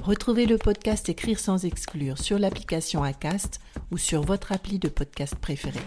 Retrouvez le podcast Écrire sans exclure sur l'application Acast ou sur votre appli de podcast préféré.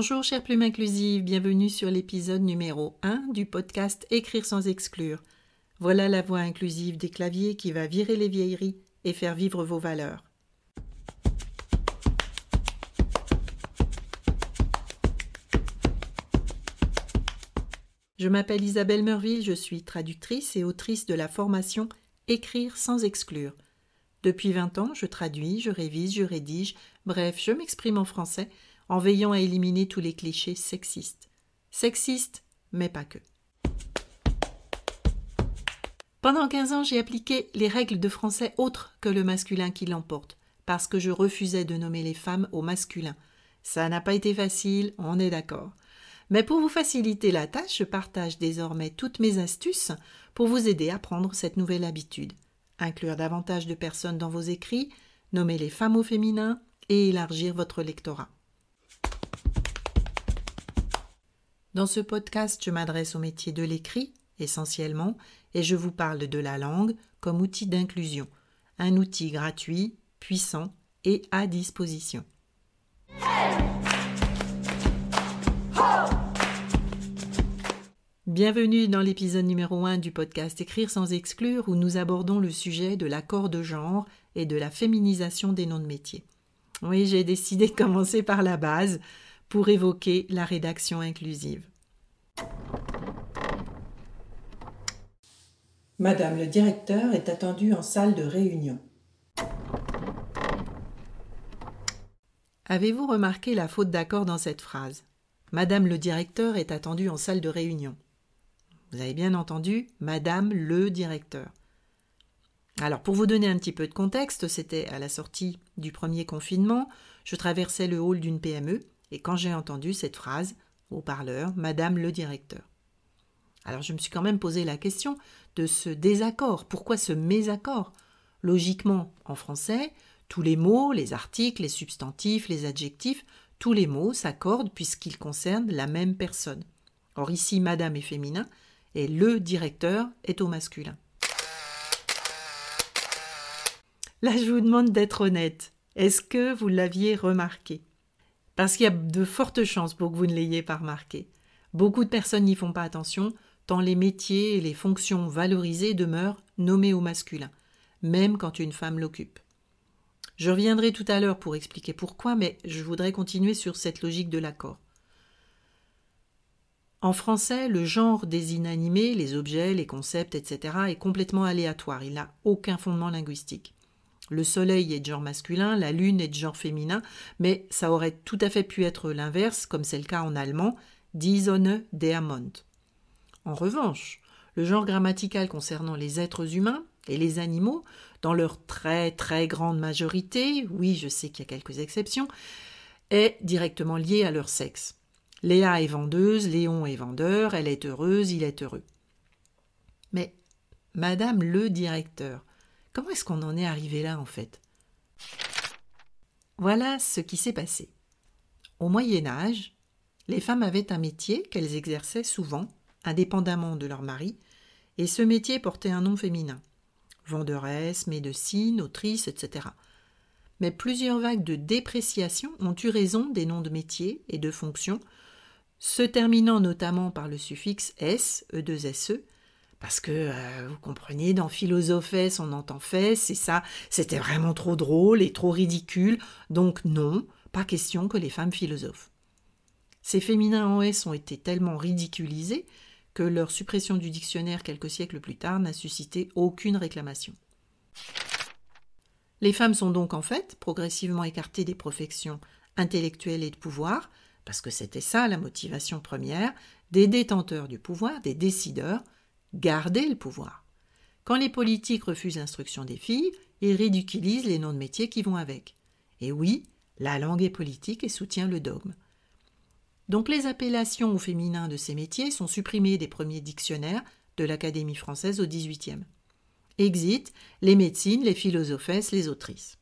Bonjour chère plume inclusive, bienvenue sur l'épisode numéro 1 du podcast Écrire sans exclure. Voilà la voix inclusive des claviers qui va virer les vieilleries et faire vivre vos valeurs. Je m'appelle Isabelle Merville, je suis traductrice et autrice de la formation Écrire sans exclure. Depuis 20 ans, je traduis, je révise, je rédige, bref, je m'exprime en français en veillant à éliminer tous les clichés sexistes. Sexistes, mais pas que. Pendant 15 ans, j'ai appliqué les règles de français autres que le masculin qui l'emporte, parce que je refusais de nommer les femmes au masculin. Ça n'a pas été facile, on est d'accord. Mais pour vous faciliter la tâche, je partage désormais toutes mes astuces pour vous aider à prendre cette nouvelle habitude. Inclure davantage de personnes dans vos écrits, nommer les femmes au féminin et élargir votre lectorat. Dans ce podcast, je m'adresse au métier de l'écrit, essentiellement, et je vous parle de la langue comme outil d'inclusion, un outil gratuit, puissant et à disposition. Bienvenue dans l'épisode numéro 1 du podcast Écrire sans exclure où nous abordons le sujet de l'accord de genre et de la féminisation des noms de métiers. Oui, j'ai décidé de commencer par la base, pour évoquer la rédaction inclusive. Madame le directeur est attendue en salle de réunion. Avez-vous remarqué la faute d'accord dans cette phrase? Madame le directeur est attendue en salle de réunion. Vous avez bien entendu Madame le directeur. Alors pour vous donner un petit peu de contexte, c'était à la sortie du premier confinement, je traversais le hall d'une PME et quand j'ai entendu cette phrase au parleur, Madame le directeur. Alors je me suis quand même posé la question de ce désaccord. Pourquoi ce mésaccord Logiquement, en français, tous les mots, les articles, les substantifs, les adjectifs, tous les mots s'accordent puisqu'ils concernent la même personne. Or ici, Madame est féminin et le directeur est au masculin. Là, je vous demande d'être honnête. Est-ce que vous l'aviez remarqué? Parce qu'il y a de fortes chances pour que vous ne l'ayez pas remarqué. Beaucoup de personnes n'y font pas attention, tant les métiers et les fonctions valorisées demeurent nommés au masculin, même quand une femme l'occupe. Je reviendrai tout à l'heure pour expliquer pourquoi, mais je voudrais continuer sur cette logique de l'accord. En français, le genre des inanimés, les objets, les concepts, etc., est complètement aléatoire, il n'a aucun fondement linguistique. Le soleil est de genre masculin, la lune est de genre féminin, mais ça aurait tout à fait pu être l'inverse, comme c'est le cas en allemand, die Sonne. En revanche, le genre grammatical concernant les êtres humains et les animaux, dans leur très très grande majorité, oui, je sais qu'il y a quelques exceptions, est directement lié à leur sexe. Léa est vendeuse, Léon est vendeur, elle est heureuse, il est heureux. Mais Madame le directeur, Comment est-ce qu'on en est arrivé là en fait? Voilà ce qui s'est passé. Au Moyen Âge, les femmes avaient un métier qu'elles exerçaient souvent, indépendamment de leur mari, et ce métier portait un nom féminin venderesse, médecine, autrice, etc. Mais plusieurs vagues de dépréciation ont eu raison des noms de métiers et de fonctions, se terminant notamment par le suffixe s, e2se, parce que euh, vous comprenez, dans Philosophès, on entend fait, c'est ça, c'était vraiment trop drôle et trop ridicule, donc non, pas question que les femmes philosophes. Ces féminins en S ont été tellement ridiculisés que leur suppression du dictionnaire quelques siècles plus tard n'a suscité aucune réclamation. Les femmes sont donc en fait progressivement écartées des professions intellectuelles et de pouvoir, parce que c'était ça la motivation première, des détenteurs du pouvoir, des décideurs, garder le pouvoir. Quand les politiques refusent l'instruction des filles, ils ridiculisent les noms de métiers qui vont avec. Et oui, la langue est politique et soutient le dogme. Donc les appellations au féminin de ces métiers sont supprimées des premiers dictionnaires de l'Académie française au XVIIIe. Exit les médecines, les philosophesses, les autrices.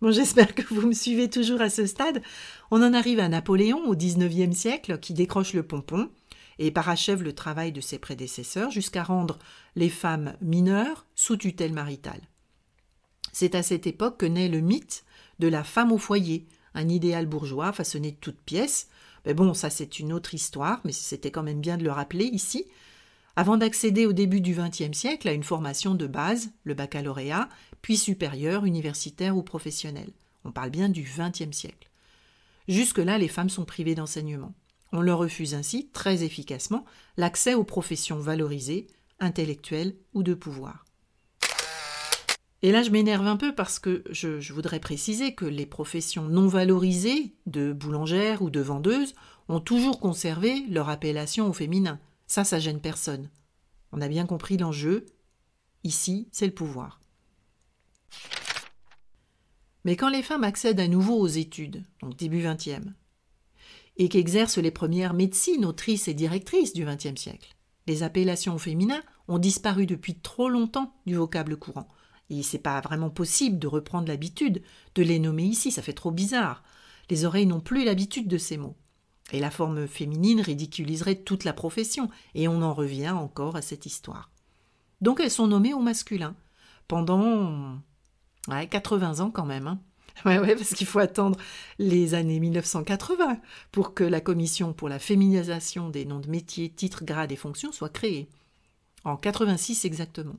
Bon, j'espère que vous me suivez toujours à ce stade. On en arrive à Napoléon au XIXe siècle qui décroche le pompon et parachève le travail de ses prédécesseurs jusqu'à rendre les femmes mineures sous tutelle maritale. C'est à cette époque que naît le mythe de la femme au foyer, un idéal bourgeois façonné de toutes pièces. Mais bon, ça c'est une autre histoire, mais c'était quand même bien de le rappeler ici. Avant d'accéder au début du XXe siècle à une formation de base, le baccalauréat, puis supérieure, universitaire ou professionnelle. On parle bien du XXe siècle. Jusque-là, les femmes sont privées d'enseignement. On leur refuse ainsi, très efficacement, l'accès aux professions valorisées, intellectuelles ou de pouvoir. Et là, je m'énerve un peu parce que je, voudrais préciser que les professions non valorisées, de boulangère ou de vendeuse, ont toujours conservé leur appellation au féminin. Ça, ça gêne personne. On a bien compris l'enjeu. Ici, c'est le pouvoir. Mais quand les femmes accèdent à nouveau aux études, donc début XXe, et qu'exercent les premières médecines autrices et directrices du XXe siècle. Les appellations au féminin ont disparu depuis trop longtemps du vocable courant. Et c'est pas vraiment possible de reprendre l'habitude de les nommer ici, ça fait trop bizarre. Les oreilles n'ont plus l'habitude de ces mots. Et la forme féminine ridiculiserait toute la profession, et on en revient encore à cette histoire. Donc elles sont nommées au masculin, pendant ouais, 80 ans quand même. Hein. Ouais, ouais, parce qu'il faut attendre les années 1980 pour que la commission pour la féminisation des noms de métiers, titres, grades et fonctions soit créée. En 86 exactement.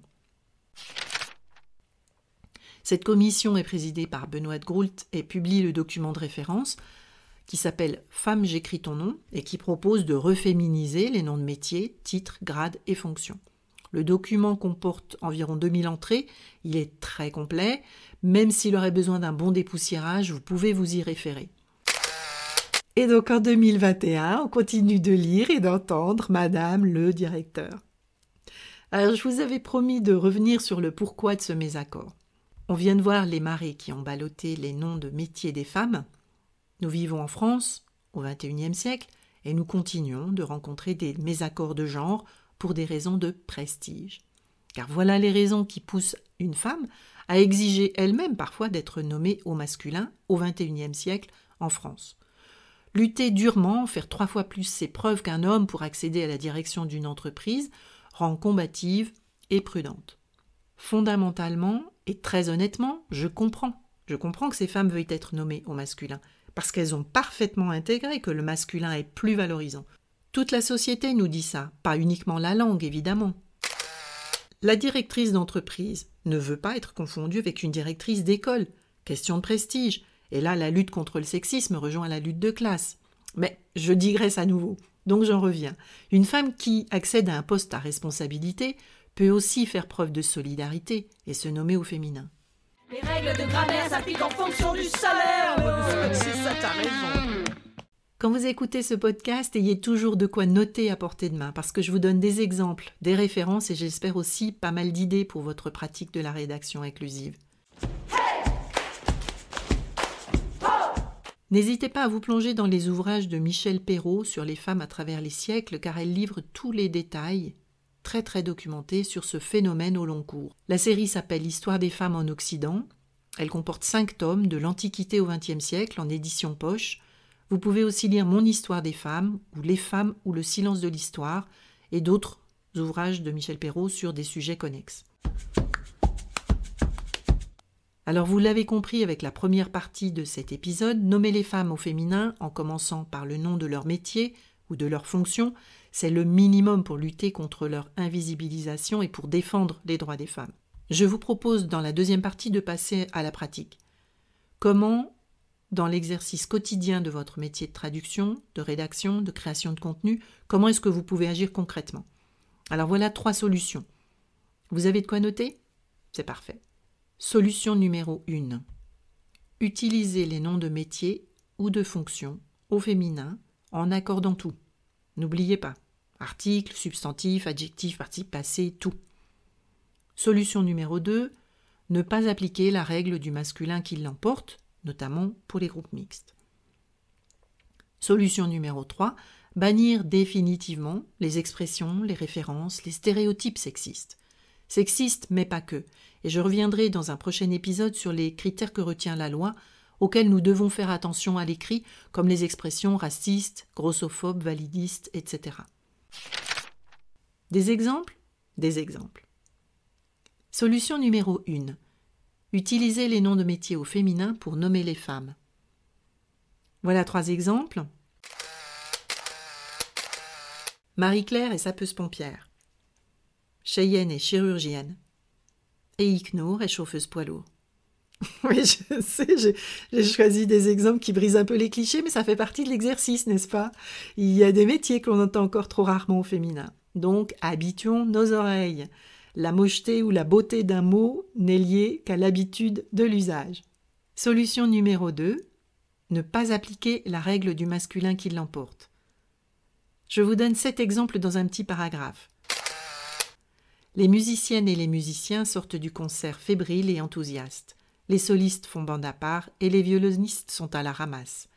Cette commission est présidée par Benoît de Groult et publie le document de référence qui s'appelle Femme, j'écris ton nom et qui propose de reféminiser les noms de métiers, titres, grades et fonctions. Le document comporte environ 2000 entrées, il est très complet, même s'il aurait besoin d'un bon dépoussiérage, vous pouvez vous y référer. Et donc en 2021, on continue de lire et d'entendre Madame le directeur. Alors je vous avais promis de revenir sur le pourquoi de ce mésaccord. On vient de voir les marées qui ont ballotté les noms de métiers des femmes. Nous vivons en France, au XXIe siècle, et nous continuons de rencontrer des mésaccords de genre pour des raisons de prestige. Car voilà les raisons qui poussent une femme à exiger elle-même parfois d'être nommée au masculin au XXIe siècle en France. Lutter durement, faire trois fois plus ses preuves qu'un homme pour accéder à la direction d'une entreprise, rend combative et prudente. Fondamentalement et très honnêtement, je comprends. Je comprends que ces femmes veuillent être nommées au masculin, parce qu'elles ont parfaitement intégré que le masculin est plus valorisant. Toute la société nous dit ça, pas uniquement la langue évidemment. La directrice d'entreprise ne veut pas être confondue avec une directrice d'école. Question de prestige. Et là, la lutte contre le sexisme rejoint la lutte de classe. Mais je digresse à nouveau. Donc j'en reviens. Une femme qui accède à un poste à responsabilité peut aussi faire preuve de solidarité et se nommer au féminin. Les règles de grammaire s'appliquent en fonction du salaire. C'est ça, t'as raison. Quand vous écoutez ce podcast, ayez toujours de quoi noter à portée de main, parce que je vous donne des exemples, des références et j'espère aussi pas mal d'idées pour votre pratique de la rédaction inclusive. N'hésitez pas à vous plonger dans les ouvrages de Michel Perrault sur les femmes à travers les siècles, car elle livre tous les détails, très très documentés, sur ce phénomène au long cours. La série s'appelle L'histoire des femmes en Occident. Elle comporte cinq tomes de l'Antiquité au XXe siècle en édition poche, vous pouvez aussi lire Mon histoire des femmes, ou Les femmes ou le silence de l'histoire, et d'autres ouvrages de Michel Perrault sur des sujets connexes. Alors vous l'avez compris avec la première partie de cet épisode, nommer les femmes au féminin en commençant par le nom de leur métier ou de leur fonction, c'est le minimum pour lutter contre leur invisibilisation et pour défendre les droits des femmes. Je vous propose dans la deuxième partie de passer à la pratique. Comment dans l'exercice quotidien de votre métier de traduction, de rédaction, de création de contenu, comment est-ce que vous pouvez agir concrètement? Alors voilà trois solutions. Vous avez de quoi noter? C'est parfait. Solution numéro 1. Utilisez les noms de métiers ou de fonctions au féminin en accordant tout. N'oubliez pas. Article, substantif, adjectif, participe passé, tout. Solution numéro 2. Ne pas appliquer la règle du masculin qui l'emporte, notamment pour les groupes mixtes. Solution numéro 3. Bannir définitivement les expressions, les références, les stéréotypes sexistes. Sexistes, mais pas que. Et je reviendrai dans un prochain épisode sur les critères que retient la loi, auxquels nous devons faire attention à l'écrit, comme les expressions racistes, grossophobes, validistes, etc. Des exemples? Des exemples. Solution numéro 1. Utilisez les noms de métiers au féminin pour nommer les femmes. Voilà trois exemples. Marie-Claire est sapeuse pompière. Cheyenne est chirurgienne. Et Icknour est chauffeuse poids lourd. Oui, je sais, j'ai choisi des exemples qui brisent un peu les clichés, mais ça fait partie de l'exercice, n'est-ce pas? Il y a des métiers qu'on entend encore trop rarement au féminin. Donc, habituons nos oreilles. La mocheté ou la beauté d'un mot n'est liée qu'à l'habitude de l'usage. Solution numéro 2. Ne pas appliquer la règle du masculin qui l'emporte. Je vous donne sept exemples dans un petit paragraphe. Les musiciennes et les musiciens sortent du concert fébriles et enthousiastes. Les solistes font bande à part et les violonistes sont à la ramasse.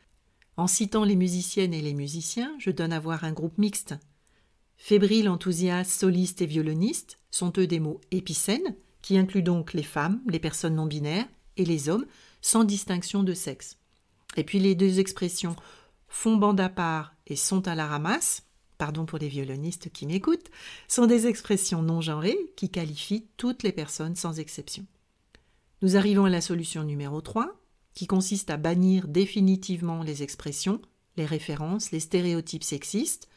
En citant les musiciennes et les musiciens, je donne à voir un groupe mixte. Fébrile, enthousiaste, soliste et violoniste sont eux des mots épicènes, qui incluent donc les femmes, les personnes non binaires et les hommes, sans distinction de sexe. Et puis les deux expressions font bande à part et sont à la ramasse pardon pour les violonistes qui m'écoutent, sont des expressions non genrées qui qualifient toutes les personnes sans exception. Nous arrivons à la solution numéro 3, qui consiste à bannir définitivement les expressions, les références, les stéréotypes sexistes.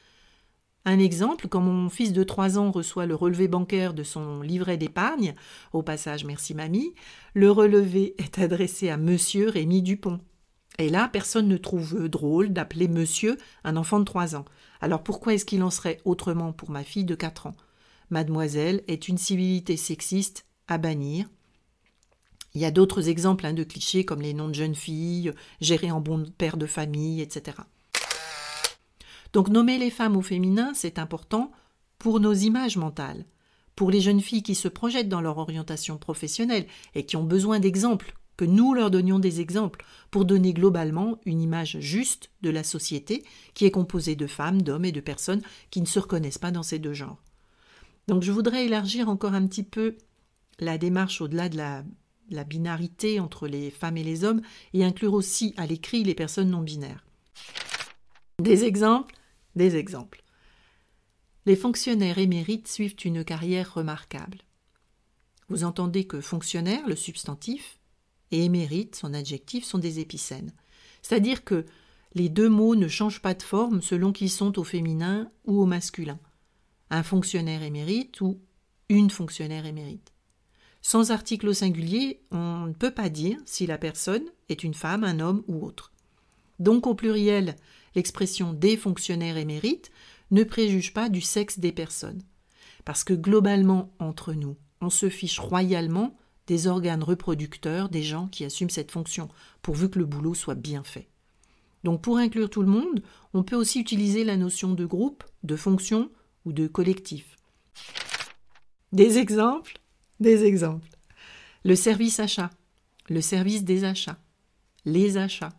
Un exemple, quand mon fils de 3 ans reçoit le relevé bancaire de son livret d'épargne, au passage merci mamie, le relevé est adressé à monsieur Rémy Dupont. Et là, personne ne trouve drôle d'appeler monsieur un enfant de 3 ans. Alors pourquoi est-ce qu'il en serait autrement pour ma fille de 4 ans? Mademoiselle est une civilité sexiste à bannir. Il y a d'autres exemples hein, de clichés comme les noms de jeunes filles, gérer en bon père de famille, etc. Donc nommer les femmes au féminin, c'est important pour nos images mentales, pour les jeunes filles qui se projettent dans leur orientation professionnelle et qui ont besoin d'exemples que nous leur donnions des exemples pour donner globalement une image juste de la société qui est composée de femmes, d'hommes et de personnes qui ne se reconnaissent pas dans ces deux genres. Donc je voudrais élargir encore un petit peu la démarche au-delà de la, binarité entre les femmes et les hommes et inclure aussi à l'écrit les personnes non binaires. Des exemples Des exemples. Les fonctionnaires émérites suivent une carrière remarquable. Vous entendez que fonctionnaire, le substantif, et émérite, son adjectif, sont des épicènes. C'est-à-dire que les deux mots ne changent pas de forme selon qu'ils sont au féminin ou au masculin. Un fonctionnaire émérite ou une fonctionnaire émérite. Sans article au singulier, on ne peut pas dire si la personne est une femme, un homme ou autre. Donc au pluriel, l'expression des fonctionnaires émérites ne préjuge pas du sexe des personnes. Parce que globalement, entre nous, on se fiche royalement des organes reproducteurs des gens qui assument cette fonction, pourvu que le boulot soit bien fait. Donc pour inclure tout le monde, on peut aussi utiliser la notion de groupe, de fonction ou de collectif. Des exemples Des exemples. Le service achat, le service des achats, les achats,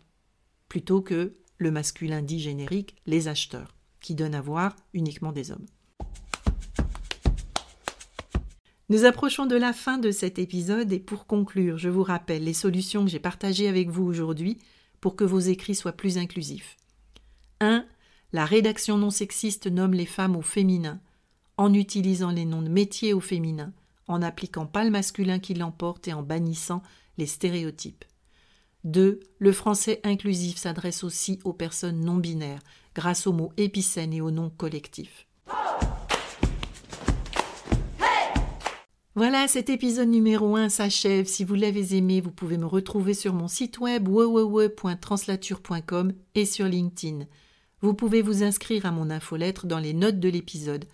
plutôt que le masculin dit générique, les acheteurs, qui donne à voir uniquement des hommes. Nous approchons de la fin de cet épisode et pour conclure, je vous rappelle les solutions que j'ai partagées avec vous aujourd'hui pour que vos écrits soient plus inclusifs. 1. La rédaction non sexiste nomme les femmes au féminin, en utilisant les noms de métiers au féminin, en n'appliquant pas le masculin qui l'emporte et en bannissant les stéréotypes. 2. Le français inclusif s'adresse aussi aux personnes non binaires, grâce aux mots épicènes et aux noms collectifs. Voilà, cet épisode numéro 1 s'achève. Si vous l'avez aimé, vous pouvez me retrouver sur mon site web www.translature.com et sur LinkedIn. Vous pouvez vous inscrire à mon infolettre dans les notes de l'épisode.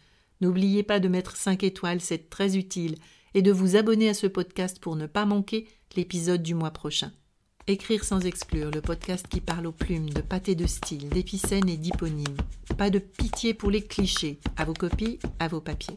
N'oubliez pas de mettre 5 étoiles, c'est très utile. et de vous abonner à ce podcast pour ne pas manquer l'épisode du mois prochain. Écrire sans exclure, le podcast qui parle aux plumes, de pâté de style, d'épicènes et d'hyponymes. Pas de pitié pour les clichés, à vos copies, à vos papiers.